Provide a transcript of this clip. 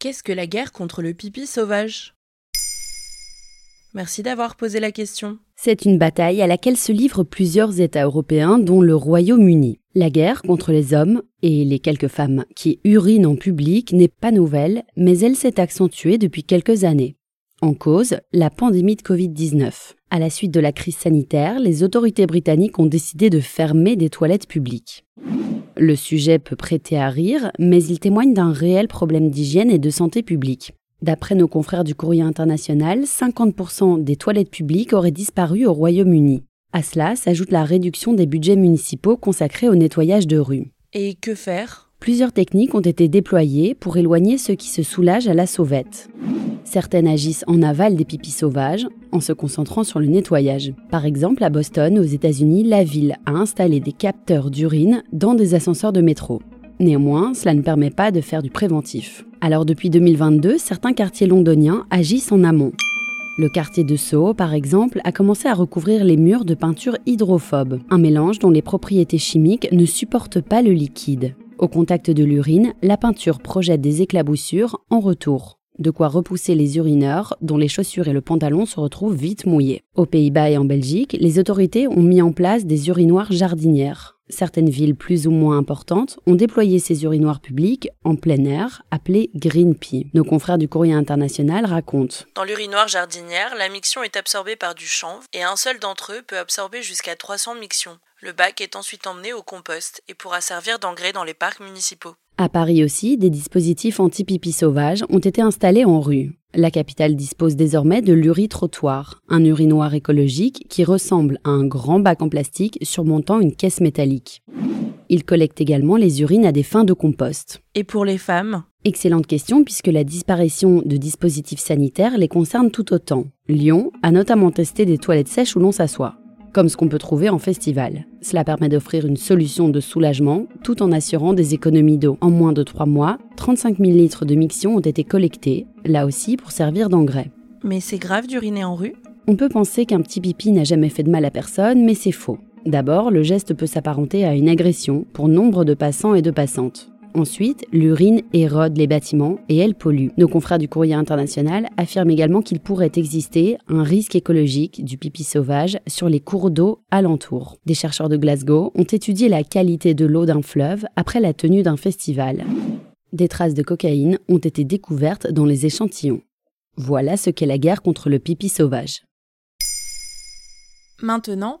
Qu'est-ce que la guerre contre le pipi sauvage? Merci d'avoir posé la question. C'est une bataille à laquelle se livrent plusieurs États européens, dont le Royaume-Uni. La guerre contre les hommes et les quelques femmes qui urinent en public n'est pas nouvelle, mais elle s'est accentuée depuis quelques années. En cause, la pandémie de Covid-19. À la suite de la crise sanitaire, les autorités britanniques ont décidé de fermer des toilettes publiques. Le sujet peut prêter à rire, mais il témoigne d'un réel problème d'hygiène et de santé publique. D'après nos confrères du Courrier international, 50% des toilettes publiques auraient disparu au Royaume-Uni. À cela s'ajoute la réduction des budgets municipaux consacrés au nettoyage de rues. Et que faire? Plusieurs techniques ont été déployées pour éloigner ceux qui se soulagent à la sauvette. Certaines agissent en aval des pipis sauvages, en se concentrant sur le nettoyage. Par exemple, à Boston, aux États-Unis, la ville a installé des capteurs d'urine dans des ascenseurs de métro. Néanmoins, cela ne permet pas de faire du préventif. Alors depuis 2022, certains quartiers londoniens agissent en amont. Le quartier de Soho, par exemple, a commencé à recouvrir les murs de peinture hydrophobe, un mélange dont les propriétés chimiques ne supportent pas le liquide. Au contact de l'urine, la peinture projette des éclaboussures en retour. De quoi repousser les urineurs, dont les chaussures et le pantalon se retrouvent vite mouillés. Aux Pays-Bas et en Belgique, les autorités ont mis en place des urinoirs jardinières. Certaines villes plus ou moins importantes ont déployé ces urinoirs publics en plein air, appelés Green Pea. Nos confrères du Courrier international racontent. Dans l'urinoir jardinière, la miction est absorbée par du chanvre et un seul d'entre eux peut absorber jusqu'à 300 mictions. Le bac est ensuite emmené au compost et pourra servir d'engrais dans les parcs municipaux. À Paris aussi, des dispositifs anti-pipi sauvages ont été installés en rue. La capitale dispose désormais de l'uri-trottoir, un urinoir écologique qui ressemble à un grand bac en plastique surmontant une caisse métallique. Il collecte également les urines à des fins de compost. Et pour les femmes? Excellente question puisque la disparition de dispositifs sanitaires les concerne tout autant. Lyon a notamment testé des toilettes sèches où l'on s'assoit comme ce qu'on peut trouver en festival. Cela permet d'offrir une solution de soulagement tout en assurant des économies d'eau. En moins de trois mois, 35 000 litres de mixion ont été collectés, là aussi pour servir d'engrais. Mais c'est grave d'uriner en rue? On peut penser qu'un petit pipi n'a jamais fait de mal à personne, mais c'est faux. D'abord, le geste peut s'apparenter à une agression pour nombre de passants et de passantes. Ensuite, l'urine érode les bâtiments et elle pollue. Nos confrères du courrier international affirment également qu'il pourrait exister un risque écologique du pipi sauvage sur les cours d'eau alentours. Des chercheurs de Glasgow ont étudié la qualité de l'eau d'un fleuve après la tenue d'un festival. Des traces de cocaïne ont été découvertes dans les échantillons. Voilà ce qu'est la guerre contre le pipi sauvage. Maintenant,